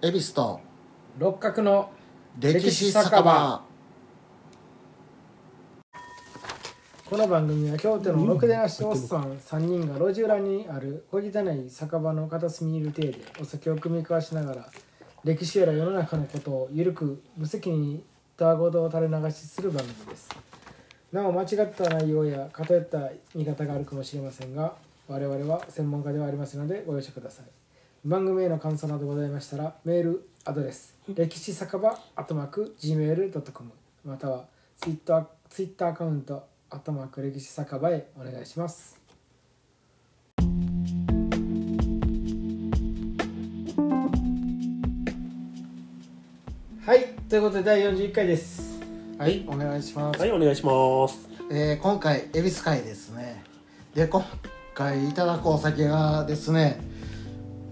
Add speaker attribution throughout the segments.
Speaker 1: 恵比寿と
Speaker 2: 六角の
Speaker 1: 歴史酒場。
Speaker 2: この番組は京都のろくでなしおっさん3人が路地裏にある小汚い酒場の片隅にいる体でお酒を汲み交わしながら歴史やら世の中のことをゆるく無責任にたわごとを垂れ流しする番組です。なお間違った内容や偏った見方があるかもしれませんが我々は専門家ではありませんのでご容赦ください番組への感想などございましたらメールアドレス歴史酒場アットマーク Gmail.com またはツイッターツイッターアカウントアットマーク歴史酒場へお願いします。はいということで第41回です。
Speaker 1: はいお願いします、
Speaker 3: はい、お願いします。
Speaker 1: えー今回恵比寿会ですね。で今回いただくお酒がですね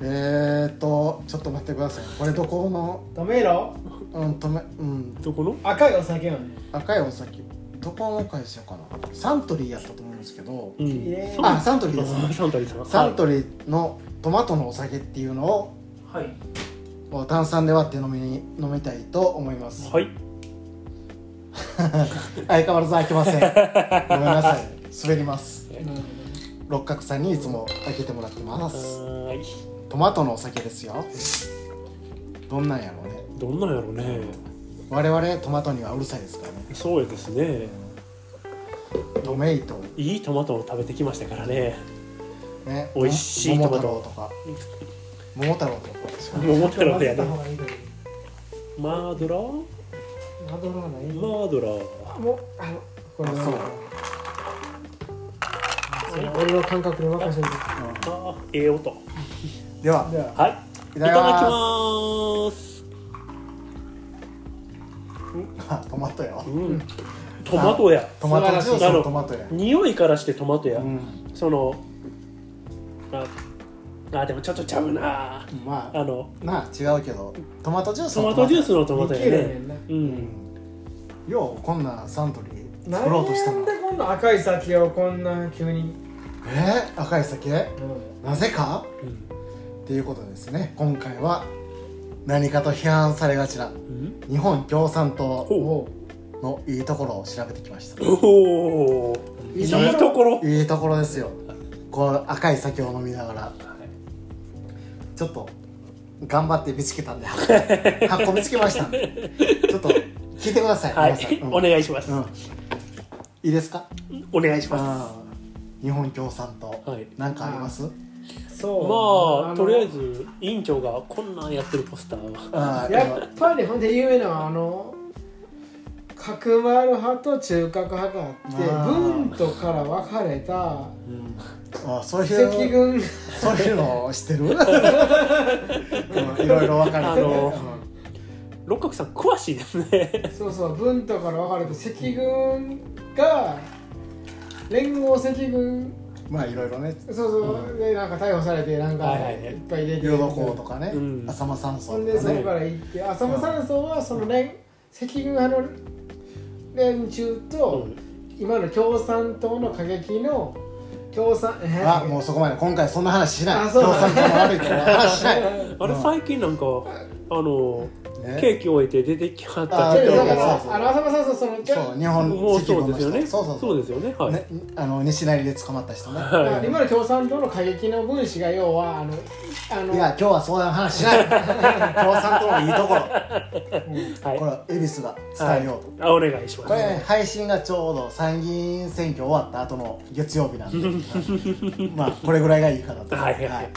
Speaker 1: えー、っとちょっと待ってください。これどこの？
Speaker 2: トメロ
Speaker 1: うんとめうん。
Speaker 3: どこの？
Speaker 2: 赤いお酒よね。
Speaker 1: 赤いお酒。どこの会社かな？サントリーやったと思うんですけど。
Speaker 3: うん。
Speaker 1: あサントリーです。ね
Speaker 3: サントリーさん。
Speaker 1: サントリーのトマトのお酒っていうのを
Speaker 3: はい。
Speaker 1: 炭酸で割って飲みに飲みたいと思います、
Speaker 3: はい。
Speaker 1: 相変わらず開けません。ごめんなさい。滑ります。六角さんにいつも開けてもらってます。
Speaker 3: はーい。
Speaker 1: トマトのお酒ですよ。どんなんやろうね。
Speaker 3: どんなんやろうね。
Speaker 1: 我々トマトにはうるさいですからね。
Speaker 3: そうですね。
Speaker 1: トメイト。
Speaker 3: いいトマトを食べてきましたからね。
Speaker 1: ね。
Speaker 3: 美味しいトマト。
Speaker 1: 桃太郎とか桃太郎とか
Speaker 3: 桃太郎やね
Speaker 2: 混ぜた。方がいいと思う
Speaker 3: マードラー？
Speaker 2: マドラーない
Speaker 3: マードラー。
Speaker 2: もうあのこれ
Speaker 1: あそう。
Speaker 2: 俺の感覚に任せて。
Speaker 3: あー、ええ音。
Speaker 1: では
Speaker 2: では
Speaker 3: はい。
Speaker 1: いただきま
Speaker 3: ます。
Speaker 1: あトマトや
Speaker 3: うん。トマトや。
Speaker 1: トマトジュースのトマトや
Speaker 3: 匂いからしてトマトや。
Speaker 1: うん
Speaker 3: その。あ。あ、でもちょっとちゃうな。
Speaker 1: まあ
Speaker 3: あの。
Speaker 1: なあ違うけどトマトジュース
Speaker 3: ト
Speaker 1: の
Speaker 3: マトジュースのトマトや
Speaker 2: いけるね
Speaker 3: ね。
Speaker 2: んな
Speaker 3: うん。
Speaker 1: ようこんなサントリー
Speaker 2: なん
Speaker 1: 作ろうとしたの
Speaker 2: でこんな赤い酒をこんな急に、
Speaker 1: えー、赤い酒？
Speaker 2: うん
Speaker 1: なぜか？
Speaker 3: うん
Speaker 1: っていうことですね。今回は何かと批判されがちな
Speaker 3: うん？
Speaker 1: 日本共産党。のいいところを調べてきました。
Speaker 3: おおいい
Speaker 2: ところ？
Speaker 1: いいところ？ですよ。この赤い酒を飲みながら。ちょっと頑張って見つけたんで 8個見つけました。んでちょっと聞いてください、
Speaker 3: はい、
Speaker 1: 皆さん、うん。
Speaker 3: お願いします、
Speaker 1: うん。いいですか？
Speaker 3: お願いしま
Speaker 1: あー。日本共産党、
Speaker 3: はい。
Speaker 1: なんかあります？
Speaker 2: そう。
Speaker 3: すまあ
Speaker 2: の
Speaker 3: とりあえず委員長がこんなんやってるポスターは。
Speaker 1: あー
Speaker 2: やっぱりほんで有名なのはあの角丸派と中核派があって文とから分かれた
Speaker 1: あそう
Speaker 2: 赤
Speaker 1: いう
Speaker 2: 軍。
Speaker 1: そういうの知ってる、うん、いろいろ分かれて。ね
Speaker 3: あの六角さん詳しいですね。
Speaker 2: そうそう文とから分かれて赤軍が連合赤軍
Speaker 1: うんまあいろいろね。
Speaker 2: そうそう、でなんか逮捕されてなんか
Speaker 3: はいはいはい。
Speaker 2: いっぱい出て。
Speaker 1: ヨドコとかね、
Speaker 3: うん。
Speaker 1: 浅間山荘とかね。
Speaker 2: でそこから行って浅間山荘はその連赤軍派の連中と、今の共産党の過激の共産え
Speaker 1: あもうそこまで今回そんな話しない。
Speaker 2: あそう
Speaker 1: 共産党の悪いところの話しない、
Speaker 3: あれ最近なんかあの
Speaker 1: ね
Speaker 3: ケーキを置いて出てきはった
Speaker 1: あ
Speaker 2: 違う
Speaker 1: そう
Speaker 2: だから
Speaker 1: そうそう
Speaker 2: あの浅間山荘その
Speaker 1: そう日本
Speaker 3: もうそうですよね。
Speaker 1: そうそう
Speaker 3: そう。ですよね。はい、
Speaker 1: ね、あの西成で捕まった人ね。
Speaker 3: は
Speaker 2: 今の共産党の過激の分子が要はあのあの
Speaker 1: いや今日はそういう話しない。共産党のいいところ。
Speaker 3: い、はい。
Speaker 1: これは恵比寿が伝えよう。と、
Speaker 3: あお願いします。
Speaker 1: これ、ね、配信がちょうど参議院選挙終わった後の月曜日なんで。まあこれぐらいがいいかなと。
Speaker 3: はいはいはい。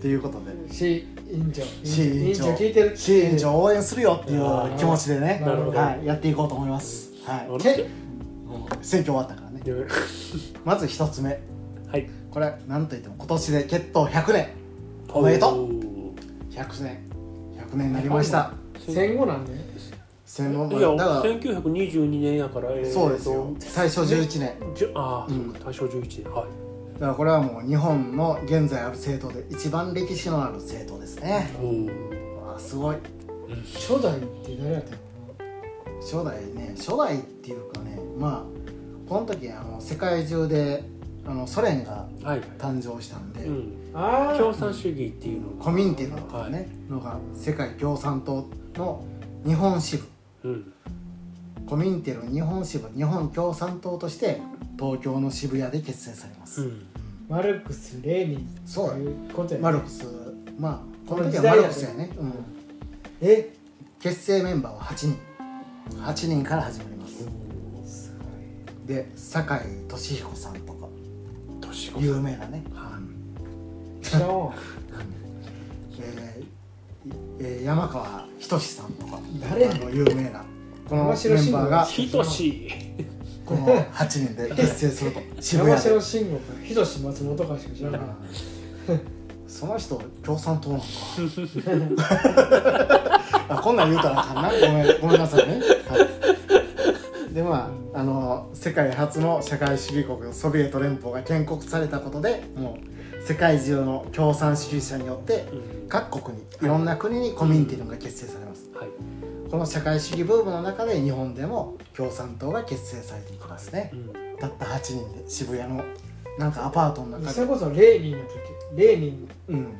Speaker 1: ということで。
Speaker 2: C 委員長
Speaker 1: 委員長
Speaker 2: 聞いてる
Speaker 1: ？C 委員長応援するよっていう気持ちでね、はい、やっていこうと思います、はい。選挙終わったからね。まず一つ目。
Speaker 3: はい。
Speaker 1: これなんといっても今年で決闘100年。おめでとう。
Speaker 3: う
Speaker 1: 100年。100年になりました。
Speaker 2: 戦後なんで
Speaker 1: 戦後
Speaker 3: いや
Speaker 1: だから
Speaker 3: 1922年やから、えーと。
Speaker 1: そうですよ。大正11年。
Speaker 3: じゅああ、
Speaker 1: うん。
Speaker 3: 大正11年。はい
Speaker 1: だからこれはもう日本の現在ある政党で一番歴史のある政党ですね。わあすごい。
Speaker 2: 初代って誰やったの？
Speaker 1: 初代ね初代っていうかねまあこの時あの世界中であのソ連が
Speaker 3: はいはい。
Speaker 1: 誕生したんで、
Speaker 3: うん。
Speaker 2: ああ
Speaker 3: 共産主義っていうの
Speaker 1: コミンテルとかね、のが世界共産党の日本支部。
Speaker 3: うん
Speaker 1: コミンテル日本支部日本共産党として東京の渋谷で結成されます、
Speaker 3: うん。
Speaker 2: マルクスレーニン
Speaker 1: そう
Speaker 2: ということやね。
Speaker 1: マルクスまあこの時はマルクスやね、うん、
Speaker 2: え
Speaker 1: 結成メンバーは8人。8人から始まります。
Speaker 2: す
Speaker 1: で酒井俊彦さんとか。
Speaker 3: 年子
Speaker 1: 有名なね、
Speaker 2: ごい。知らんわ。
Speaker 1: えーえー山川仁さんとか。
Speaker 2: 誰
Speaker 1: あの有名なこのメンバーが。
Speaker 3: ひとし
Speaker 1: この8人で 結成すると。渋
Speaker 2: 山
Speaker 1: 谷で。
Speaker 2: 城慎吾かひとし松本かしか知らない
Speaker 1: その人共産党なんか。あこんなん言うたらあかんな。ごめんごめんなさいね、はい、でまああの世界初の社会主義国ソビエト連邦が建国されたことでもう世界中の共産主義者によって
Speaker 3: うん。
Speaker 1: 各国にいろんな国にコミュニティのが結成されます。
Speaker 3: はい
Speaker 1: この社会主義ブームの中で日本でも共産党が結成されていきますね。
Speaker 3: うん。
Speaker 1: たった8人で渋谷のなんかアパートの中で。
Speaker 2: それこそレーニンの時レーニン。
Speaker 1: うん。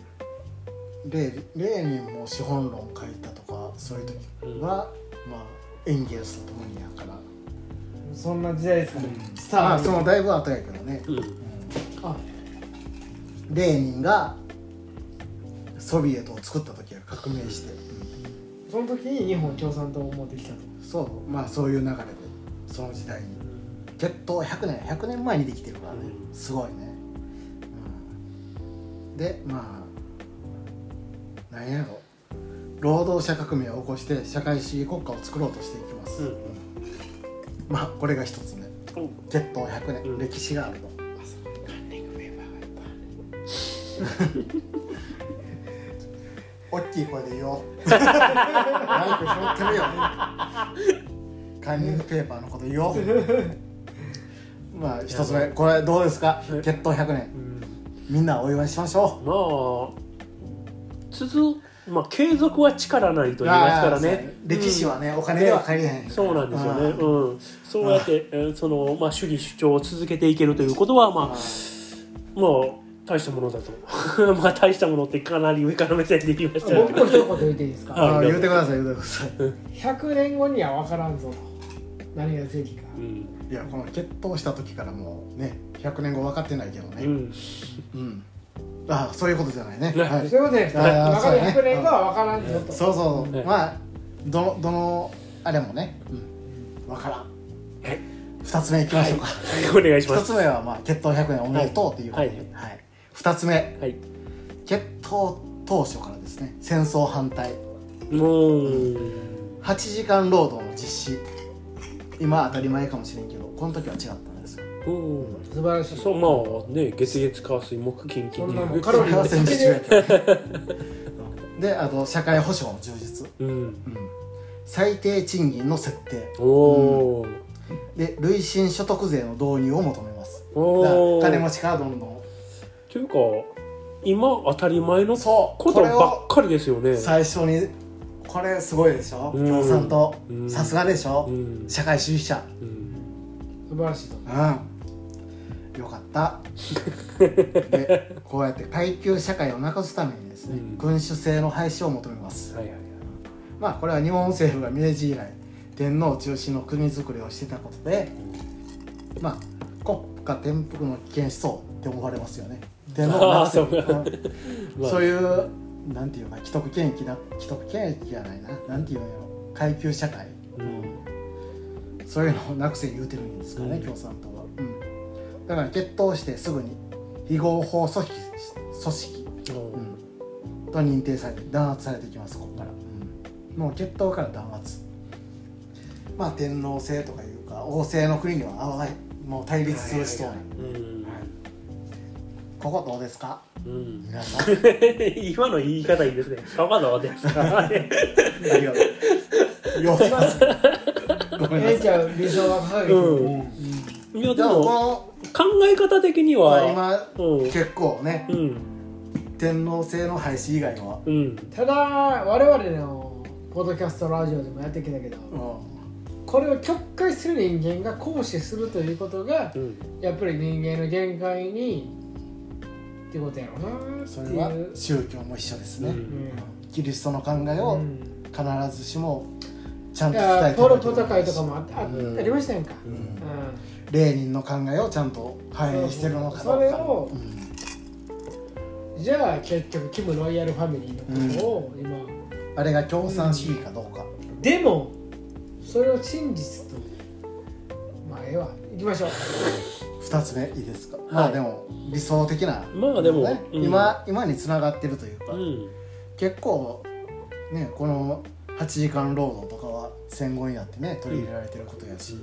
Speaker 1: レーレーニンも資本論書いたとかそういう時は、まあエンゲルスと共にやから。
Speaker 2: そんな時代ですかね。スター。
Speaker 1: まあそのだいぶ後やけどね、
Speaker 3: うん。
Speaker 2: あ。
Speaker 1: レーニンがソビエトを作った時は革命して、
Speaker 2: その時に日本共産党を持ってきたと。
Speaker 1: そうまあそういう流れでその時代に。決闘100年100年前にできてるからね。
Speaker 3: うん
Speaker 1: すごいね、うん、でまあ何やろ。労働者革命を起こして社会主義国家を作ろうとしていきます、
Speaker 3: うん。
Speaker 1: うんまあこれが一つ目。
Speaker 3: お。
Speaker 1: 決闘100年、
Speaker 3: うん。
Speaker 1: 歴史があると 大きい声で言おう。マイク拾ってるよ。カンニングペーパーのこと言おう。まあ一つ目これどうですか？
Speaker 3: はい。
Speaker 1: 決闘100年。
Speaker 3: うん。
Speaker 1: みんなお祝いしましょ
Speaker 3: まあ続まあ継続は力なり
Speaker 1: う
Speaker 3: と言いますからね。
Speaker 1: 歴史はね、お金では借りれへん。
Speaker 3: そうなんですよね、
Speaker 1: うん。
Speaker 3: うん、そうやって、えーそのまあ、主義主張を続けていけるということは、まあ、まあ大したものだと。まあ大したものってかなり上から目線で言いました。
Speaker 2: 僕も一言言っていいですか？
Speaker 1: あー
Speaker 3: はい
Speaker 1: 言うてください言うてください。
Speaker 2: 100年後には分からんぞと。何が正義か。
Speaker 3: うん。
Speaker 1: いやこの決闘した時からもうね100年後分かってないけどね。
Speaker 3: うん。
Speaker 1: うん、ああそういうことじゃないね、
Speaker 3: ね。
Speaker 1: はい。
Speaker 2: そういうことじゃなくて
Speaker 1: あー
Speaker 2: 分かる
Speaker 1: そうね。
Speaker 2: 100年後は分からんぞと。
Speaker 1: そうそう、
Speaker 3: ね。
Speaker 1: まあどのどのあれもね、うん、分からん。
Speaker 3: はい
Speaker 1: 2つ目いきましょうか、
Speaker 3: お願いしま
Speaker 1: 1
Speaker 3: す
Speaker 1: つ目はまあ決闘100年おめでとうっていうことで、
Speaker 3: はい。
Speaker 1: はい2つ目。
Speaker 3: はい。
Speaker 1: 決闘当初からですね。戦争反対。
Speaker 3: もう。
Speaker 1: 8時間労働の実施。今当たり前かもしれんけどこの時は違ったんですよ。
Speaker 3: うん
Speaker 2: 素晴らしい。
Speaker 3: そうまあね月月火水木金金。で
Speaker 2: カロリー
Speaker 1: は戦時中やからであと社会保障の充実、
Speaker 3: うん。
Speaker 1: うん、最低賃金の設定。
Speaker 3: おお
Speaker 1: で累進所得税の導入を求めます。
Speaker 3: お
Speaker 1: だから
Speaker 3: お
Speaker 1: 金持ちからどんどん
Speaker 3: というか今当たり前のことばっかりですよね。
Speaker 1: 最初にこれすごいでしょ、
Speaker 3: うん。
Speaker 1: 共産党。
Speaker 3: うん。
Speaker 1: さすがでしょ、
Speaker 3: うん。
Speaker 1: 社会主義者。
Speaker 3: うん。
Speaker 2: 素晴らしいと
Speaker 1: う。ん。よかった。でこうやって階級社会をなくすためにですね、
Speaker 3: うん。
Speaker 1: 君主制の廃止を求めます。
Speaker 3: はいはいはい。
Speaker 1: まあこれは日本政府が明治以来天皇中心の国づくりをしてたことでまあ国家転覆の危険思想って思われますよね天皇がなくて
Speaker 3: そう
Speaker 1: いうなんていうか既得権益だ既得権益じゃないな。なんていうのよ。階級社会、
Speaker 3: うん。
Speaker 1: そういうのをなくせ言うてるんですかね、
Speaker 3: うん。
Speaker 1: 共産党は、うん、だから決闘してすぐに非合法組織組織、うん、と認定されて弾圧されていきますここから、うん、もう決闘から弾圧。まあ天皇制とかいうか王政の国にはあわい。もう対立する人は
Speaker 3: うん
Speaker 1: ここどうですか？
Speaker 3: うん。
Speaker 1: 皆さん。
Speaker 3: 今の言い方いいですね。かかどうですか？
Speaker 1: ありがとうよします。ごめんなさい
Speaker 2: ええちゃう理想は掲げてる。
Speaker 3: うん。いやで
Speaker 1: でも
Speaker 3: 考え方的に
Speaker 1: まあ
Speaker 3: は、
Speaker 1: 今
Speaker 3: うん
Speaker 1: 結構ね
Speaker 3: うん。
Speaker 1: 天皇制の廃止以外は、
Speaker 3: うん。
Speaker 2: ただ我々のポッドキャストラジオでもやってきたけど
Speaker 1: う
Speaker 2: これを曲解する人間が行使するということが
Speaker 3: うん。
Speaker 2: やっぱり人間の限界にっていうことやろうな。
Speaker 1: それは
Speaker 2: っていう。
Speaker 1: 宗教も一緒ですね、
Speaker 3: うん。
Speaker 2: うん。
Speaker 1: キリストの考えを
Speaker 2: うん。
Speaker 1: 必ずしもちゃん
Speaker 2: い
Speaker 1: と伝えて
Speaker 2: やポロポ
Speaker 1: るわけではない。
Speaker 2: とかもああ
Speaker 3: うん。
Speaker 2: ありましたやんか、
Speaker 3: うん。
Speaker 2: うん。
Speaker 1: レーニンの考えをちゃんと反映してるのかどうか。
Speaker 2: それを
Speaker 1: うん。
Speaker 2: じゃあ結局キム・ロイヤルファミリーのことを今、
Speaker 1: あれが共産主義かどうか、
Speaker 2: でもそれを真実と。まあええわ行きましょう。
Speaker 1: 二つ目いいですか、まあでも理想的な、
Speaker 3: まあでも、
Speaker 1: ね？
Speaker 3: うん。
Speaker 1: 今今につながってるというか、
Speaker 3: うん。
Speaker 1: 結構ねこの8時間労働とかは戦後になってね取り入れられてることやし、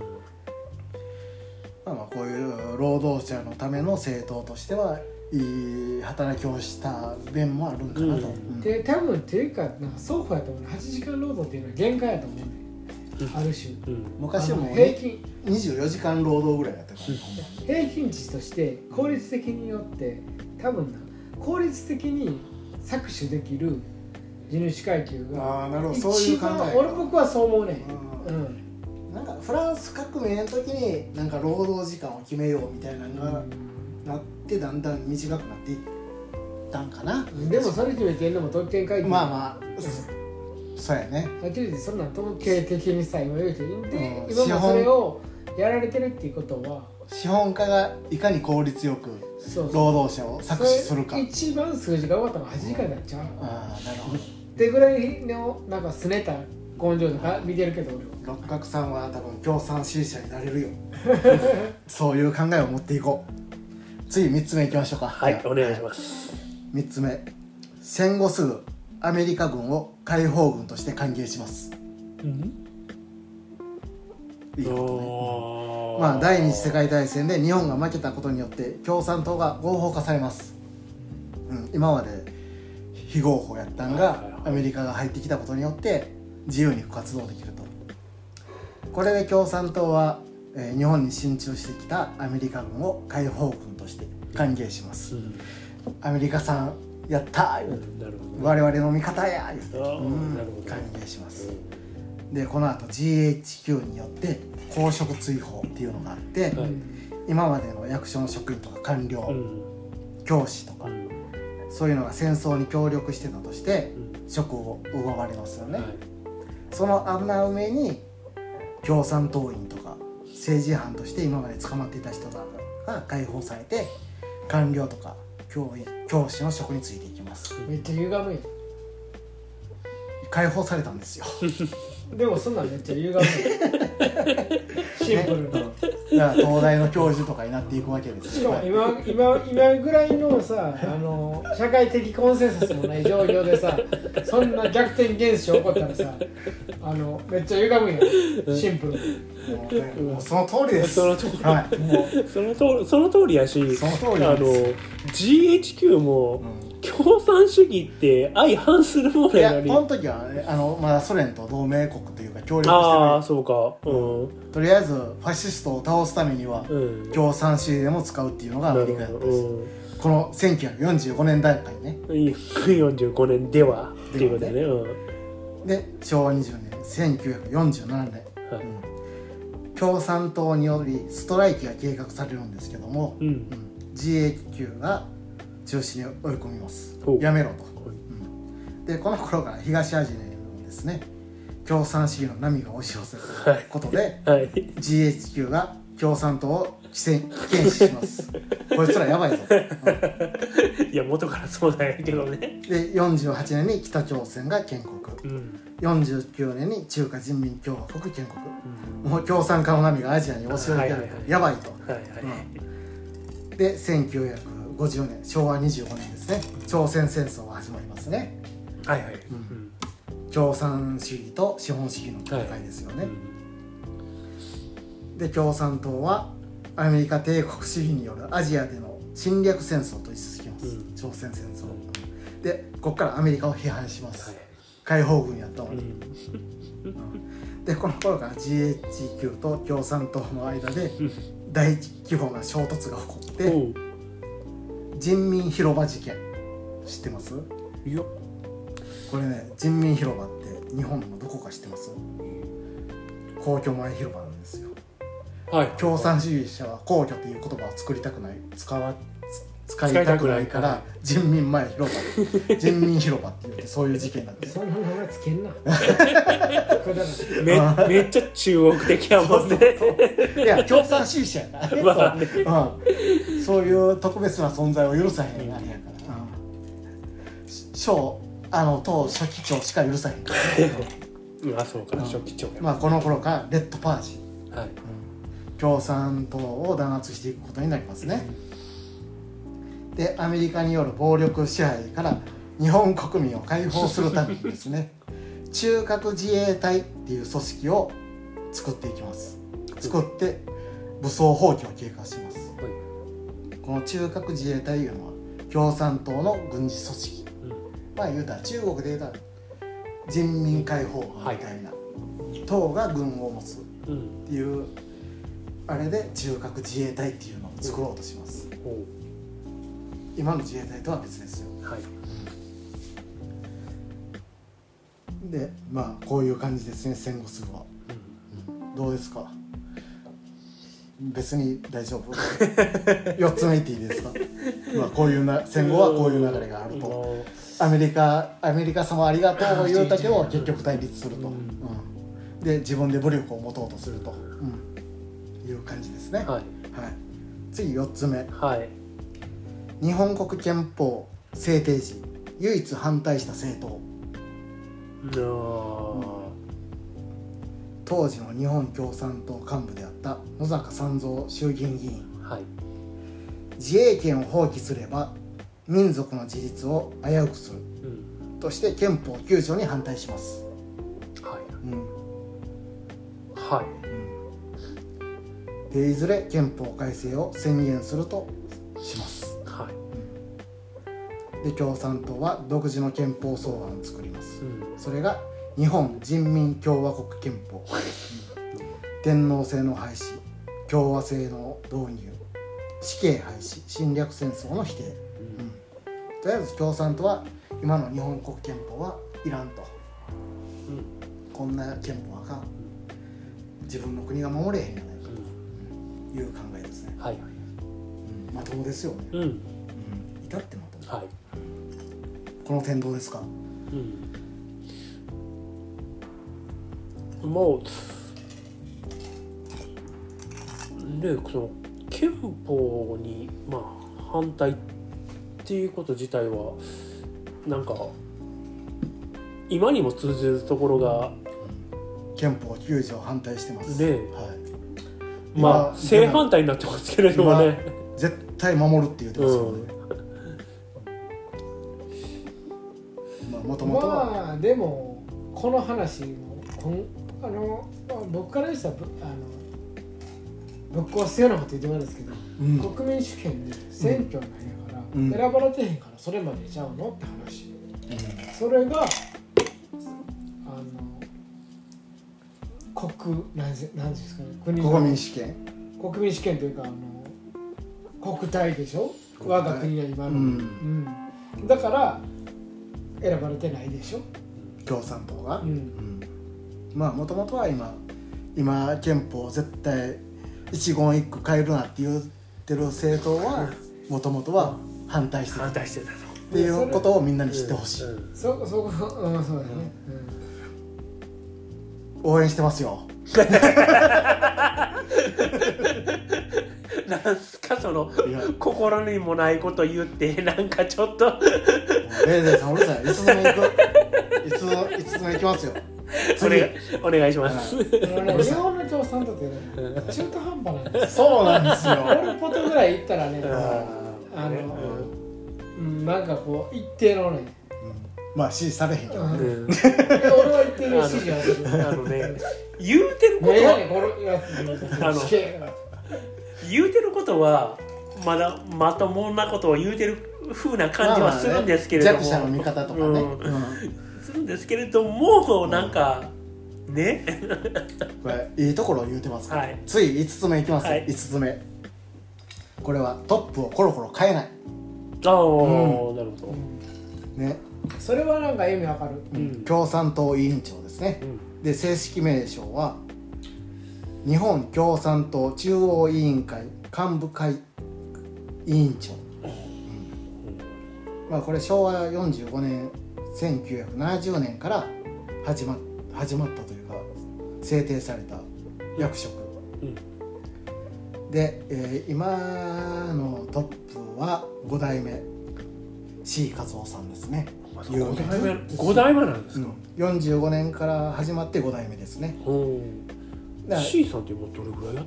Speaker 1: まあ、まあこういう労働者のための政党としてはいい働きをした面もあるんかなと、
Speaker 3: うん。
Speaker 1: うん。
Speaker 2: で多分っていうかなんか双方やと思う。ね8時間労働っていうのは限界やと思うね、
Speaker 3: うん。
Speaker 2: ある種。
Speaker 3: うん。
Speaker 1: 昔はもう
Speaker 2: 平均
Speaker 1: 24時間労働ぐらいやったから、
Speaker 2: 平均値として効率的によって多分な効率的に搾取できる地主階級が
Speaker 1: ああなるほど。そういう
Speaker 2: 一
Speaker 1: 考え
Speaker 2: 番俺僕はそう思うね
Speaker 1: う
Speaker 2: うん。ん
Speaker 1: なんかフランス革命の時になんか労働時間を決めようみたいなのがなってだんだん短くなっていったんかな、
Speaker 2: でもそれ決めてんのも特権階級。
Speaker 1: まあまあ、そうやね。
Speaker 2: はっきり言ってそんなん統計的にさ今言うていいんで、
Speaker 1: うん。
Speaker 2: 今もそれをやられてるっていうことは
Speaker 1: 資本家がいかに効率よく労働者を搾取するか。
Speaker 2: 一番数字が多かったのが8時間になっちゃう。
Speaker 1: ああなるほど。
Speaker 2: ってぐらいのなんかすねた根性とか見てるけど
Speaker 1: 六角さんは多分共産主義者になれるよ。そういう考えを持っていこう。次3つ目いきましょうか。
Speaker 3: はいお願いします。
Speaker 1: 3つ目。戦後すぐアメリカ軍を解放軍として歓迎します。
Speaker 3: うん？
Speaker 1: いいことねまあ、第二次世界大戦で日本が負けたことによって共産党が合法化されます、うん、今まで非合法やったんがアメリカが入ってきたことによって自由に活動できると。これで共産党は、えー日本に進駐してきたアメリカ軍を解放軍として歓迎します。
Speaker 3: うん。
Speaker 1: アメリカさんやったー言う
Speaker 3: ん
Speaker 1: 我々の味方や
Speaker 3: ー
Speaker 1: うん歓迎しますでこの後 GHQ によって公職追放っていうのがあって、
Speaker 3: はい。
Speaker 1: 今までの役所の職員とか官僚、
Speaker 3: うん。
Speaker 1: 教師とか、
Speaker 3: うん。
Speaker 1: そういうのが戦争に協力してたとして
Speaker 3: うん。
Speaker 1: 職を奪われますよね、
Speaker 3: はい。
Speaker 1: その穴埋めに共産党員とか政治犯として今まで捕まっていた人が解放されて官僚とか教員教師の職に就いていきます。
Speaker 2: めっちゃ歪むよ
Speaker 1: 解放されたんですよ
Speaker 2: でもそんなんめっちゃ歪むよシンプルな、
Speaker 1: だから東大の教授とかになっていくわけです
Speaker 2: し
Speaker 1: よ
Speaker 2: かも今今今ぐらいのさあの社会的コンセンサスもない状況でさそんな逆転現象起こったらさあのめっちゃ歪むよシンプルに。
Speaker 1: もうねもうその通りです。
Speaker 3: その通り。
Speaker 1: はい。もう。
Speaker 3: そのとその通りやし
Speaker 1: その通り
Speaker 3: あの GHQ も
Speaker 1: うん
Speaker 3: 共産主義って相反するもの
Speaker 1: いや
Speaker 3: やのに。
Speaker 1: この時はねあのまだソ連と同盟国というか協力
Speaker 3: ああ
Speaker 1: して
Speaker 3: そうか。うん。
Speaker 1: るとりあえずファシストを倒すためには
Speaker 3: うん。
Speaker 1: 共産主義でも使うっていうのがアメリカやったんですよ。この1945年段階ね。
Speaker 3: うん45年ではっていうことだね。うん。
Speaker 1: で昭和20年1947年、
Speaker 3: はい。
Speaker 1: うん。共産党によりストライキが計画されるんですけども、
Speaker 3: うん。
Speaker 1: うん。GHQ が中止に追い込みます。やめろと、う。ん。でこの頃から東アジアにですね共産主義の波が押し寄せることで、
Speaker 3: はい。
Speaker 1: GHQ が共産党を規制危険視します。こいつらやばいぞ、うん
Speaker 3: いや元からそうなんやけどね。
Speaker 1: で48年に北朝鮮が建国。
Speaker 3: うん。
Speaker 1: 49年に中華人民共和国建国。もう共産化の波がアジアに押し寄せてる、
Speaker 3: はいはいはい。
Speaker 1: やばいと、
Speaker 3: はいはい
Speaker 1: うん。で1950年昭和25年ですね。朝鮮戦争が始まりますね。
Speaker 3: はいはい。
Speaker 1: うん共産主義と資本主義の戦いですよね、で共産党はアメリカ帝国主義によるアジアでの侵略戦争と位置づけます、
Speaker 3: うん。
Speaker 1: 朝鮮戦争、でここからアメリカを批判します、
Speaker 3: はい。
Speaker 1: 解放軍やったのに、
Speaker 3: うん。
Speaker 1: でこの頃から GHQ と共産党の間で大規模な衝突が起こって、人民広場事件。知ってます？
Speaker 3: いや。
Speaker 1: これね人民広場って日本のどこか知ってます？皇居前広場なんですよ。
Speaker 3: はい。
Speaker 1: 共産主義者は皇居という言葉を作りたくない。使わ使いたくないから人民前広場。人民広場って言ってそういう事件なんです
Speaker 2: そんな名前つけんな。
Speaker 3: めめっちゃ中国的やもんね。
Speaker 1: いや 共産主義者やからね。
Speaker 3: まあね。
Speaker 1: そう,、うん、そういう特別な存在を許さへんあれやから、うん、小あの党書記長しか許さへんから、ね
Speaker 3: あそうか初期長や。
Speaker 1: まあこの頃からレッドパージ。
Speaker 3: はい。
Speaker 1: 共産党を弾圧していくことになりますねでアメリカによる暴力支配から日本国民を解放するためにですね 中核自衛隊っていう組織を作っていきます。作って武装蜂起を計画します。この中核自衛隊いうのは共産党の軍事組織。まあ言うたら中国で言うたら人民解放軍みたいな、党が軍を持つ
Speaker 3: うん。
Speaker 1: っていうあれで中核自衛隊っていうのを作ろうとします。
Speaker 3: お
Speaker 1: 今の自衛隊とは別ですよ。
Speaker 3: はい。
Speaker 1: でまあこういう感じですね戦後すぐは。どうですか？別に大丈夫？4つ目言っていいですか？まあこういうな戦後はこういう流れがあると。
Speaker 3: も
Speaker 1: アメリカアメリカ様ありがとうを言うたけど結局対立すると、
Speaker 3: うん。
Speaker 1: うん。で自分で武力を持とうとすると、うん。いう感じですね、
Speaker 3: うはい。
Speaker 1: はい、次4つ目。
Speaker 3: はい
Speaker 1: 日本国憲法制定時唯一反対した政党。
Speaker 3: あ
Speaker 1: 当時の日本共産党幹部であった野坂三三衆議院議員。
Speaker 3: ーはい。
Speaker 1: 自衛権を放棄すれば民族の自立を危うくする。
Speaker 3: うん。
Speaker 1: として憲法9条に反対します、
Speaker 3: はい。
Speaker 1: うん。
Speaker 3: はい。
Speaker 1: でいずれ憲法改正を宣言するとします。
Speaker 3: はい
Speaker 1: で共産党は独自の憲法草案を作ります。
Speaker 3: うん。
Speaker 1: それが日本人民共和国憲法。天皇制の廃止共和制の導入死刑廃止侵略戦争の否定、うん。とりあえず共産党は今の日本国憲法はいらんと。
Speaker 3: うん。
Speaker 1: こんな憲法あかん。自分の国が守れへんやないか
Speaker 3: うん。
Speaker 1: という考えですね、
Speaker 3: はい。
Speaker 1: うん。まともですよね、
Speaker 3: うん。
Speaker 1: うん、至って
Speaker 3: はい。
Speaker 1: この点どうですか？
Speaker 3: うん。もうねその憲法にまあ反対っていうこと自体はなんか今にも通じるところが
Speaker 1: 憲法9条反対してます。
Speaker 3: ね
Speaker 1: はい。
Speaker 3: まあ
Speaker 1: 今
Speaker 3: 正反対になってますけれどもね。
Speaker 1: 絶対守るって言ってますよね、もともとは、
Speaker 2: まあでもこの話もこんあのまあ僕からしたらぶあのぶっ壊すようなこと言ってもらうんですけど、
Speaker 1: うん。
Speaker 2: 国民主権で選挙なんやから、
Speaker 1: うん。
Speaker 2: 選ばれてへんからそれまでちゃうのって話。それがあの国なんぜなんですかね国の
Speaker 1: 国民主権？
Speaker 2: 国民主権というかあの国体でしょ？我が国の今の、
Speaker 1: うん。
Speaker 2: うん。だから選ばれてないでしょ、
Speaker 1: 共産党が、
Speaker 2: うん。
Speaker 1: うん。まあもともとは今今憲法絶対一言一句変えるなって言ってる政党はもともとは反対してるっ
Speaker 3: 反対してたの
Speaker 1: ていうことをみんなに知ってほしい、
Speaker 3: うん。
Speaker 2: そそこうんそうだね、
Speaker 1: 応援してますよ
Speaker 3: なんすかその
Speaker 1: いや。
Speaker 3: 心にもないこと言って なんかちょっと。
Speaker 1: レーゼーさんうるさい5つ目いく5つ5つ目いきますよ。
Speaker 3: お願いお願いします。
Speaker 2: うんあのね日本の共産党ってね中途半端なんですよ
Speaker 1: そうなんですよ
Speaker 2: ポル・ポトぐらい行ったらね
Speaker 3: あ
Speaker 2: あの、うん、なんかこう一定のね、
Speaker 1: まあ支持されへんけどね、
Speaker 2: うん俺は一定の支持をする
Speaker 3: あのね言うてること
Speaker 2: ねやね
Speaker 3: は
Speaker 2: このやつ
Speaker 3: あの言うてることはまだまともなことを言うてる風な感じはするんですけれども、
Speaker 1: 弱者の味方とかね、
Speaker 3: うん。
Speaker 1: うん。
Speaker 3: するんですけれどもなんかね。
Speaker 1: これいいところを言うてます。から、
Speaker 3: はい
Speaker 1: 次5つ目いきますよ、
Speaker 3: はい。
Speaker 1: 5つ目。これはトップをコロコロ変えない。
Speaker 3: ああ、
Speaker 1: う
Speaker 3: なるほど、
Speaker 1: ね、
Speaker 2: それはなんか意味わかる。
Speaker 3: うん。
Speaker 1: 共産党委員長ですね。
Speaker 3: うん。
Speaker 1: で正式名称は日本共産党中央委員会幹部会委員長、まあ、これ昭和45年1970年から始ま始まったというか制定された役職、
Speaker 3: うん
Speaker 1: で、えー今のトップは5代目 C 和夫さんですね、有名
Speaker 3: 5代目5代目なんですか、
Speaker 1: 45年から始まって5代目ですね。
Speaker 3: う。ん C さんって今どれぐらいやっ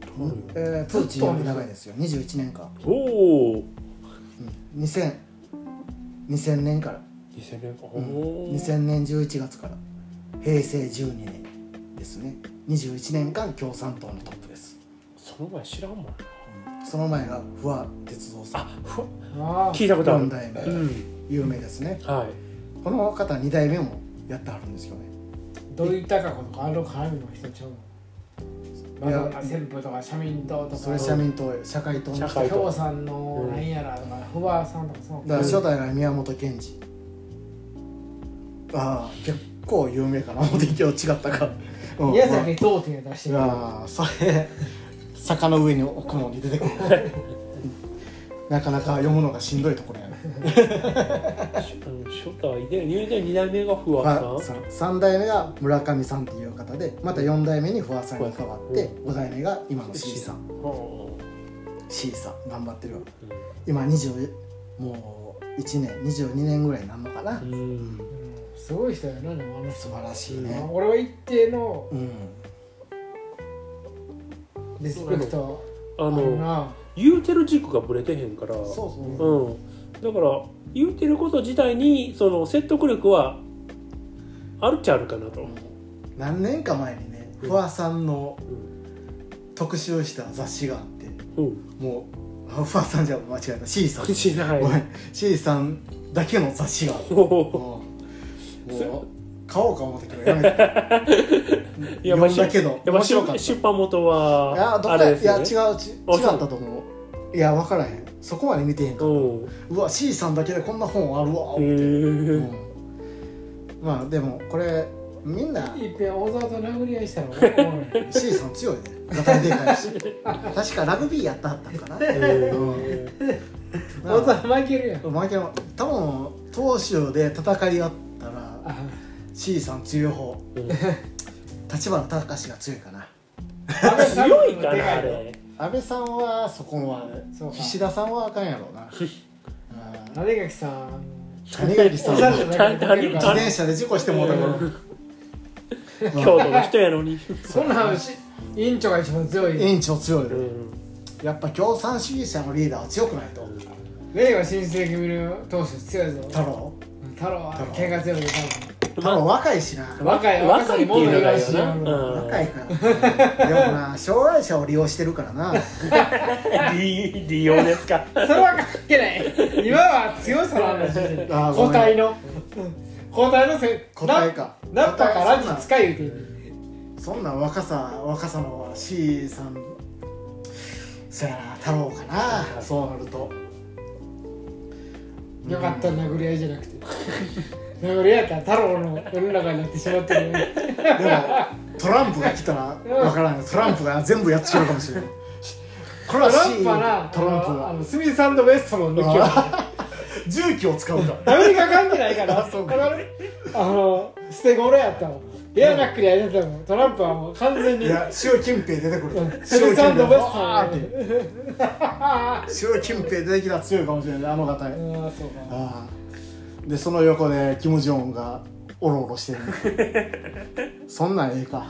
Speaker 3: たのよ
Speaker 1: えープーチンより長いですよ。21年間、
Speaker 3: おお
Speaker 1: うん、2000 2000年から、
Speaker 3: 2000年か、
Speaker 1: うん。
Speaker 3: おー。
Speaker 1: 2000年11月から。平成12年ですね。21年間共産党のトップです、
Speaker 3: その前知らんもんな。
Speaker 1: うん。その前が不破鉄道さん。
Speaker 3: あふ
Speaker 2: ああ。
Speaker 3: 聞いたことある。
Speaker 1: 4代目。
Speaker 3: うん。
Speaker 1: 有名ですね。
Speaker 3: はい。
Speaker 1: この方2代目もやってはるんですよね。
Speaker 2: どういったかことかあの絡みの人ちゃうの？
Speaker 1: いや
Speaker 2: マドンナ旋風とか社民党とか。
Speaker 1: それ社民党社会党の人。
Speaker 3: 社会党
Speaker 2: 共産のなんやらとか不破さんとかそう
Speaker 1: だから初代が宮本賢治。ああ結構有名かな。思って今日違ったか、うん。
Speaker 2: 宮崎東店出してる。
Speaker 1: ああそれ坂の上に置くのに出てくる。なかなか読むのがしんどいところや
Speaker 3: 初代で2代二代目が不破さん。
Speaker 1: 3代目が村上さんっていう方でまた4代目に不破さんに変わって5代目が今の C さん
Speaker 3: は
Speaker 1: C さん頑張ってるわ。
Speaker 3: あ
Speaker 1: 今20もう1年22年ぐらいになるのかな、
Speaker 3: うん。
Speaker 2: うん。すごい人やなでもあの人。
Speaker 1: 素晴らしいね。
Speaker 2: 俺は一定の
Speaker 1: うん。
Speaker 2: リスペクトあ
Speaker 3: の
Speaker 2: な。
Speaker 3: 言うてる軸がぶれてへんから。
Speaker 1: そうそう、
Speaker 3: うん、だから言うてること自体にその説得力はあるっちゃあるかなと、
Speaker 1: 何年か前にね不破さんの特集した雑誌があって
Speaker 3: うん。
Speaker 1: もうあ不破さんじゃ間違えた。C さん。
Speaker 3: しない。
Speaker 1: ごめん。C さんだけの雑誌があって
Speaker 3: お。
Speaker 1: もう買おうか思った けどやめた。
Speaker 3: いやまあ
Speaker 1: だけど面白かった。
Speaker 3: 出出版元
Speaker 1: い
Speaker 3: はあれですよね。
Speaker 1: や違うち違ったと思う。いや分からへんそこまで見てへんか
Speaker 3: うん
Speaker 1: らう。わ C さんだけでこんな本あるわ思って、うん。まあでもこれみんな
Speaker 2: 一遍小沢と殴り合いしたらおもろい
Speaker 1: C さん強いね。ガタイでかいし。確かラグビーやったはったんかな。
Speaker 3: へ
Speaker 2: 小沢負けるやん。
Speaker 1: 負けの多分投手で戦い合ったら
Speaker 2: あ
Speaker 1: C さん強い方。
Speaker 3: えうん。
Speaker 1: 立花隆が強いかな。
Speaker 3: 強いかなあれ
Speaker 1: 安倍さんはそこは
Speaker 2: そうか
Speaker 1: 岸田さんはあかんやろうな。うん。
Speaker 2: 種垣さん。
Speaker 1: 谷垣さん は自転車で事故してもうたから
Speaker 3: 京都の人やのに。
Speaker 2: そんな話委員長が一番強い。
Speaker 1: 委員長強いよ。
Speaker 3: うん。
Speaker 1: やっぱ共産主義者のリーダーは強くないと。
Speaker 2: 令和新世紀見る投手強いぞ。
Speaker 1: 太郎？
Speaker 2: 太郎は喧嘩強いで
Speaker 1: 太郎若いしな。
Speaker 2: 多分若い
Speaker 3: 若いっていうのがいいよな、
Speaker 2: うん。
Speaker 3: うん
Speaker 1: 若いから。でもな障害者を利用してるからな。
Speaker 3: 利利用ですか。
Speaker 2: それは関係ない。今は強さの話。
Speaker 1: あーごめん。
Speaker 2: 交代の交代のせ
Speaker 1: 答えか。
Speaker 2: ななったからラジ使い言うて
Speaker 1: そんなん若さ若さの C さんそやな太郎かな。そうなると。
Speaker 2: よかった殴り合いじゃなくて殴り合いやったら太郎の世の中になってしまってる。ね
Speaker 1: でもトランプが来たらわからないトランプが全部やっつけるかもしれないこれは
Speaker 2: トランプはな
Speaker 1: トランプ
Speaker 2: あのあ
Speaker 1: は
Speaker 2: のスミスウエストの抜きは
Speaker 1: 重機を使うか
Speaker 2: アメリカ関係ないからあの捨て頃やったもん。エアナックでやってたもん。トランプはもう完全に。
Speaker 1: いや習近平出てくる。
Speaker 2: スミスウエスト
Speaker 1: 平わーって習近平出てきたら強いかもしれないあの方
Speaker 2: ああそうか。
Speaker 1: ああでその横でキム・ジョンウンがおろおろしてる。そんなんええか。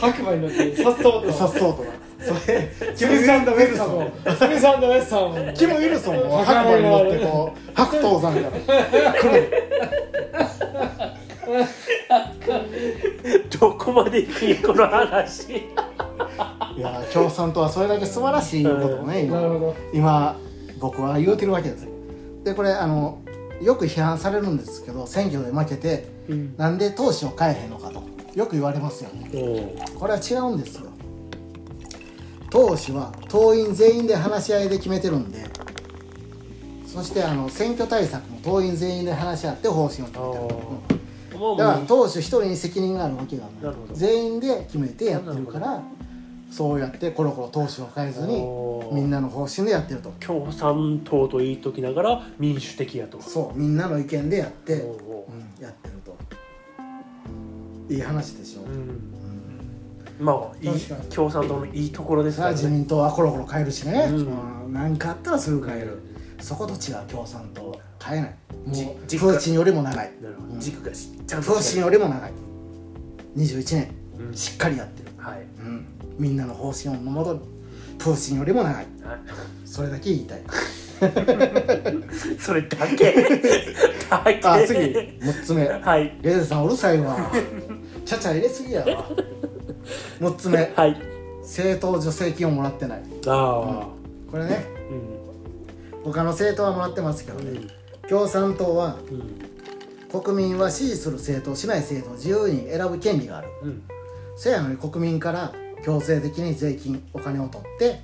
Speaker 2: 白馬に乗ってさっそうと。
Speaker 1: さっそうとな。それキム・ウ
Speaker 2: スミスウ
Speaker 1: ィルソン
Speaker 2: エストもスミスウエストも。
Speaker 1: キム・ウィルソンも白馬に乗ってこう白頭山から。来る。
Speaker 3: どこまで行くこの話。
Speaker 1: いや共産党はそれだけ素晴らしいことをね今
Speaker 2: なるほど。
Speaker 1: 今僕は言うてるわけです。でこれあのよく批判されるんですけど選挙で負けて
Speaker 2: うん。
Speaker 1: なんで党首を変えへんのかとよく言われますよね。
Speaker 3: う。ん
Speaker 1: これは違うんですよ。党首は党員全員で話し合いで決めてるんでそしてあの選挙対策も党員全員で話し合って方針を決めてる、だから党首一人に責任があるわけがない。全員で決めてやってるからそうやってコロコロ党首を変えずにみんなの方針でやってると。
Speaker 3: 共産党と言いときながら民主的やと。
Speaker 1: そうみんなの意見でやって、
Speaker 3: おう
Speaker 1: ん、やってると。いい話でしょ、
Speaker 3: う
Speaker 1: うん。
Speaker 3: んまあいい共産党のいいところですからね。
Speaker 1: 自民党はコロコロ変えるしね、
Speaker 3: うん。
Speaker 1: うん。なんかあったらすぐ変える。そこと違う共産党は変えない。もう
Speaker 3: じ
Speaker 1: プーチンよりも長い。
Speaker 3: 軸がしちゃん
Speaker 1: プーチンよりも長い。21年。
Speaker 3: うん。
Speaker 1: しっかりやってる、みんなの方針のもとプーチンよりも長い。
Speaker 3: はい
Speaker 1: それだけ言いたい。
Speaker 3: それだけ？だけ？
Speaker 1: あ次6つ目。
Speaker 3: はい。
Speaker 1: レーズさんうるさいわちゃちゃ入れすぎやわ。6つ目。
Speaker 3: はい。
Speaker 1: 政党助成金をもらってない。
Speaker 3: あ
Speaker 1: これね。
Speaker 3: あうん。
Speaker 1: 他の政党はもらってますけどね。
Speaker 3: うん。
Speaker 1: 共産党は
Speaker 3: うん。
Speaker 1: 国民は支持する政党しない政党を自由に選ぶ権利がある。
Speaker 3: うん。
Speaker 1: せやのに国民から強制的に税金お金を取って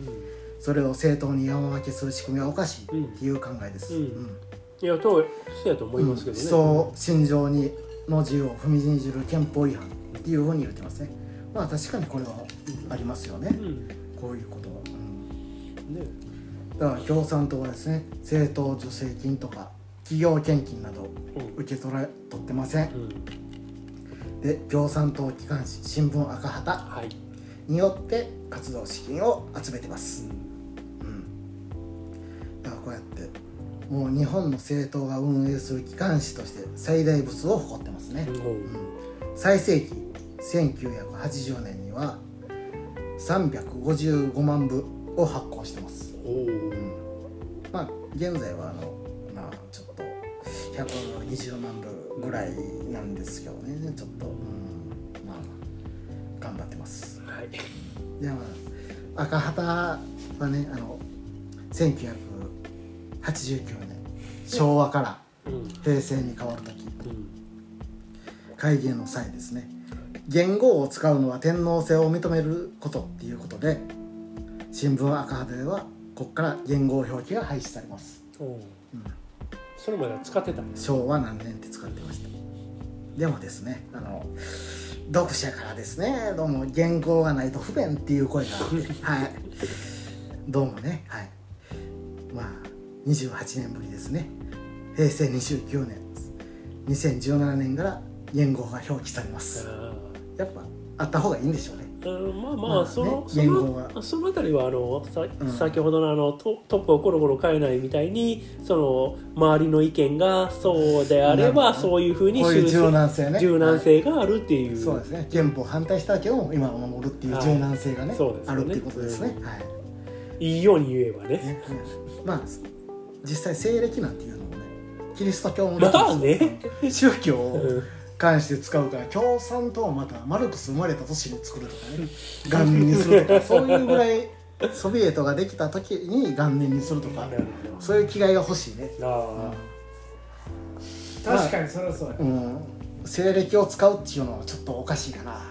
Speaker 1: それを政党に山分けする仕組みはおかしいっていう考えです、
Speaker 3: うん。
Speaker 1: うん。
Speaker 3: いやとそうやと思いますけどね。
Speaker 1: 思想信条にの自由を踏みにじる憲法違反っていうふうに言ってますね。まあ確かにこれはありますよね、
Speaker 3: うん。
Speaker 1: こういうことは、うん。
Speaker 3: ね。
Speaker 1: だから共産党はですね政党助成金とか企業献金など
Speaker 3: うん。
Speaker 1: 受け取ら取ってません。
Speaker 3: うん。
Speaker 1: で共産党機関紙新聞赤旗。
Speaker 3: はい
Speaker 1: によって活動資金を集めてます、
Speaker 3: うん。
Speaker 1: うん、だからこうやってもう日本の政党が運営する機関紙として最大部数を誇ってますね、
Speaker 3: うん
Speaker 1: うん。最盛期1980年には355万部を発行してます、うん、まあ現在はあのまあちょっと120万部ぐらいなんですけどね。ちょっと、うん、まあ頑張ってます
Speaker 3: はい。
Speaker 1: でまあ赤旗はねあの1989年昭和から
Speaker 3: うん。
Speaker 1: 平成に変わる時。
Speaker 3: うん。
Speaker 1: 改元の際ですね。言語を使うのは天皇制を認めることっていうことで新聞赤旗ではここから言語表記が廃止されます。う。ん。
Speaker 3: それまでは使ってたんです
Speaker 1: 昭和何年って使ってました。でもですねあの読者からですねどうも原稿がないと不便っていう声が はい。どうもねはい。まあ28年ぶりですね。平成29年。2017年から言語が表記されます。
Speaker 3: あ
Speaker 1: やっぱあった方がいいんでしょうね。
Speaker 3: ーうんまあまあ、
Speaker 1: まあね
Speaker 3: そのそ
Speaker 1: 言語は
Speaker 3: のそのあたりはあのさ、
Speaker 1: うん。
Speaker 3: 先ほどのあのトトップをコロコロ変えないみたいにその周りの意見がそうであれば、そういうふうに
Speaker 1: 柔軟性ね。
Speaker 3: 柔軟性があるっていう、
Speaker 1: そうですね。憲法反対したけども今は守るっていう
Speaker 3: はい。
Speaker 1: 柔軟性がね,、
Speaker 3: そうですよね。
Speaker 1: あるっていうことですね、はい。
Speaker 3: いいように言えばね。
Speaker 1: ね。まあ実際西暦なんていうのもねキリスト教も
Speaker 3: まあね。
Speaker 1: 宗教を
Speaker 3: うん
Speaker 1: 関して使うから共産党をまたマルクス生まれた年に作るとかね。元年にするとかそういうぐらい ソビエトができた時に元年にするとかそういう気概が欲しいね、
Speaker 3: ほどあ。
Speaker 2: 確かにそれはそうや、
Speaker 1: うん、西暦を使うっていうのはちょっとおかしいかな、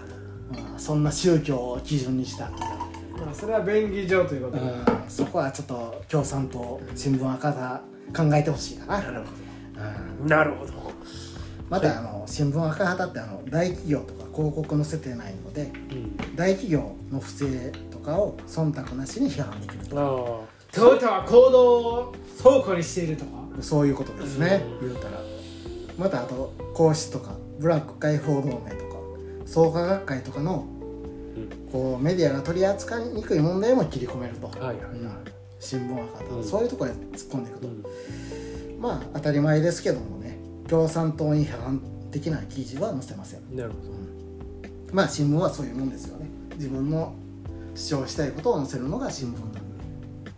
Speaker 1: うん、そんな宗教を基準にした、
Speaker 2: まあ、それは便宜上ということで、
Speaker 1: うん、そこはちょっと共産党新聞赤旗考えてほしいかな、
Speaker 3: あなるほ
Speaker 1: うん。
Speaker 3: どなるほど
Speaker 1: またあの新聞赤旗ってあの大企業とか広告載せてないので
Speaker 3: うん。
Speaker 1: 大企業の不正とかを忖度なしに批判できると。
Speaker 3: あ
Speaker 2: ってことは行動を倉庫にしているとか？
Speaker 1: そういうことですね。
Speaker 3: うん。
Speaker 1: 言うたら。またあと皇室とかブラック解放同盟とか創価学会とかの
Speaker 3: うん。
Speaker 1: こうメディアが取り扱いにくい問題も切り込めると、
Speaker 3: はいはいはい。
Speaker 1: うん。新聞赤旗、
Speaker 3: うん。
Speaker 1: そういうところへ突っ込んでいくと、
Speaker 3: うん。
Speaker 1: まあ当たり前ですけどもね共産党に批判的な記事は載せません。
Speaker 3: なるほ
Speaker 1: まあ新聞はそういうもんですよね。自分の主張したいことを載せるのが新聞なんで